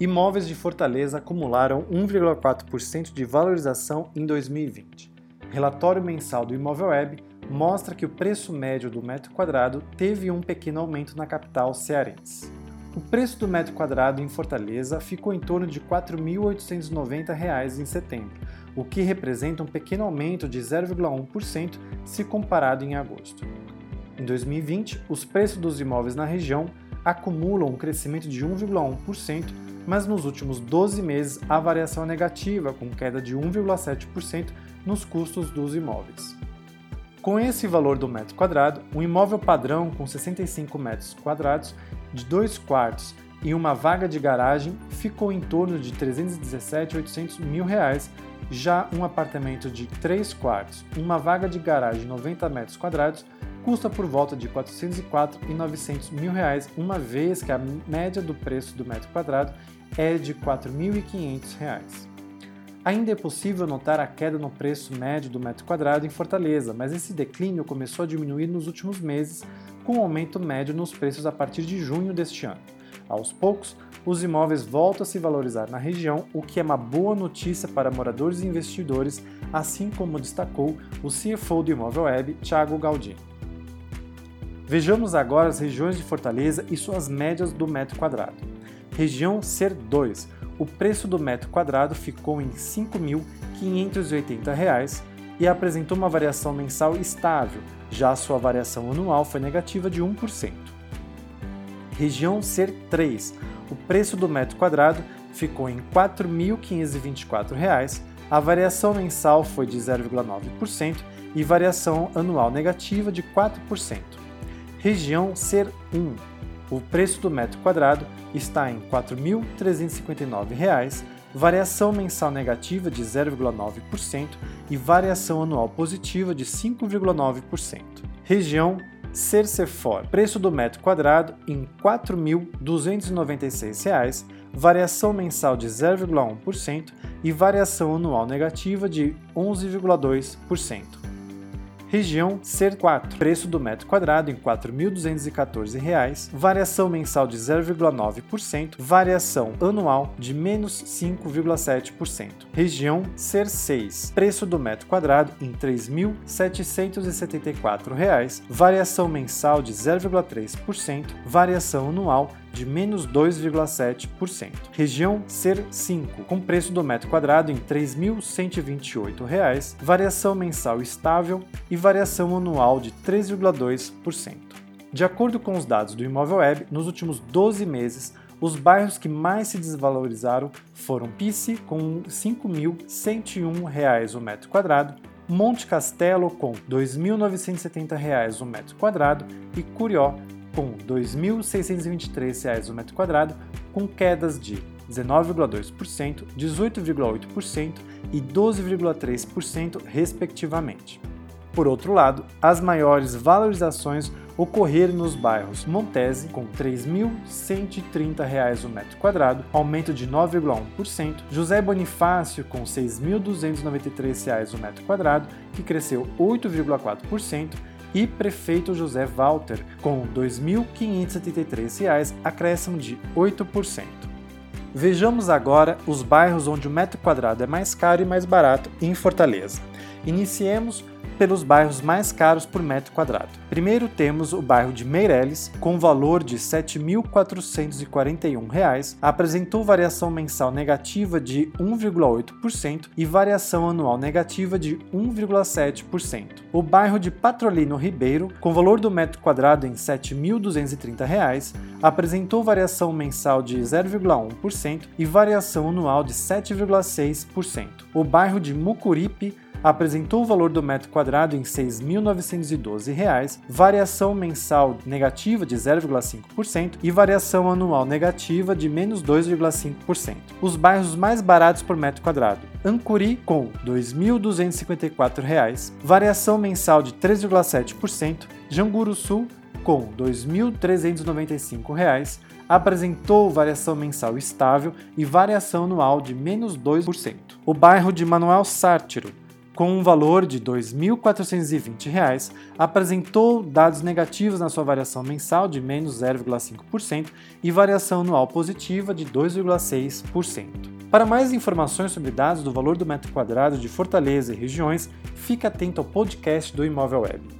Imóveis de Fortaleza acumularam 1,4% de valorização em 2020. Relatório mensal do Imóvel Web mostra que o preço médio do metro quadrado teve um pequeno aumento na capital cearense. O preço do metro quadrado em Fortaleza ficou em torno de R$ 4.890 em setembro, o que representa um pequeno aumento de 0,1% se comparado em agosto. Em 2020, os preços dos imóveis na região acumulam um crescimento de 1,1% mas nos últimos 12 meses a variação é negativa, com queda de 1,7% nos custos dos imóveis. Com esse valor do metro quadrado, um imóvel padrão com 65 metros quadrados, de 2 quartos e uma vaga de garagem ficou em torno de 317.800 mil reais. Já um apartamento de 3 quartos, uma vaga de garagem de 90 metros quadrados custa por volta de 404 e 900 mil reais, uma vez que a média do preço do metro quadrado é de R$ 4.500. Ainda é possível notar a queda no preço médio do metro quadrado em Fortaleza, mas esse declínio começou a diminuir nos últimos meses, com um aumento médio nos preços a partir de junho deste ano. Aos poucos, os imóveis voltam a se valorizar na região, o que é uma boa notícia para moradores e investidores, assim como destacou o CFO do Imóvel Web, Thiago Galdini. Vejamos agora as regiões de Fortaleza e suas médias do metro quadrado. Região Ser 2, o preço do metro quadrado ficou em R$ 5.580 e apresentou uma variação mensal estável, já sua variação anual foi negativa de 1%. Região Ser 3, o preço do metro quadrado ficou em R$ 4.524, a variação mensal foi de 0,9% e variação anual negativa de 4%. Região Ser 1, o preço do metro quadrado está em R$ 4.359, variação mensal negativa de 0,9% e variação anual positiva de 5,9%. Região Cercefor, preço do metro quadrado em R$ 4.296, variação mensal de 0,1% e variação anual negativa de 11,2%. Região Ser 4, preço do metro quadrado em R$ 4.214, variação mensal de 0,9%, variação anual de menos 5,7%. Região Ser 6, preço do metro quadrado em R$ 3.774, variação mensal de 0,3%, variação anual de menos 2,7%. Região Ser 5, com preço do metro quadrado em R$ 3.128, variação mensal estável e variação anual de 3,2%. De acordo com os dados do Imóvel Web, nos últimos 12 meses, os bairros que mais se desvalorizaram foram Pice, com R$ 5.101 o metro quadrado, Monte Castelo, com R$ 2.970 o metro quadrado, e Curió, com R$ 2.623 o metro quadrado, com quedas de 19,2%, 18,8% e 12,3%, respectivamente. Por outro lado, as maiores valorizações ocorreram nos bairros Montese, com R$ 3.130 o metro quadrado, aumento de 9,1%, José Bonifácio, com R$ 6.293 o metro quadrado, que cresceu 8,4%, e prefeito José Walter, com R$ 2.573, acréscimo de 8%. Vejamos agora os bairros onde o metro quadrado é mais caro e mais barato em Fortaleza. Iniciemos pelos bairros mais caros por metro quadrado. Primeiro temos o bairro de Meireles, com valor de R$ 7.441, apresentou variação mensal negativa de 1,8% e variação anual negativa de 1,7%. O bairro de Patrolino Ribeiro, com valor do metro quadrado em R$ 7.230, apresentou variação mensal de 0,1% e variação anual de 7,6%. O bairro de Mucuripe apresentou o valor do metro quadrado em R$ 6.912, variação mensal negativa de 0,5% e variação anual negativa de menos 2,5%. Os bairros mais baratos por metro quadrado. Ancuri com R$ 2.254, variação mensal de 3,7%, Janguru Sul com R$ 2.395, apresentou variação mensal estável e variação anual de menos 2%. O bairro de Manuel Sátiro com um valor de R$ 2.420, apresentou dados negativos na sua variação mensal de menos 0,5% e variação anual positiva de 2,6%. Para mais informações sobre dados do valor do metro quadrado de Fortaleza e regiões, fique atento ao podcast do Imóvel Web.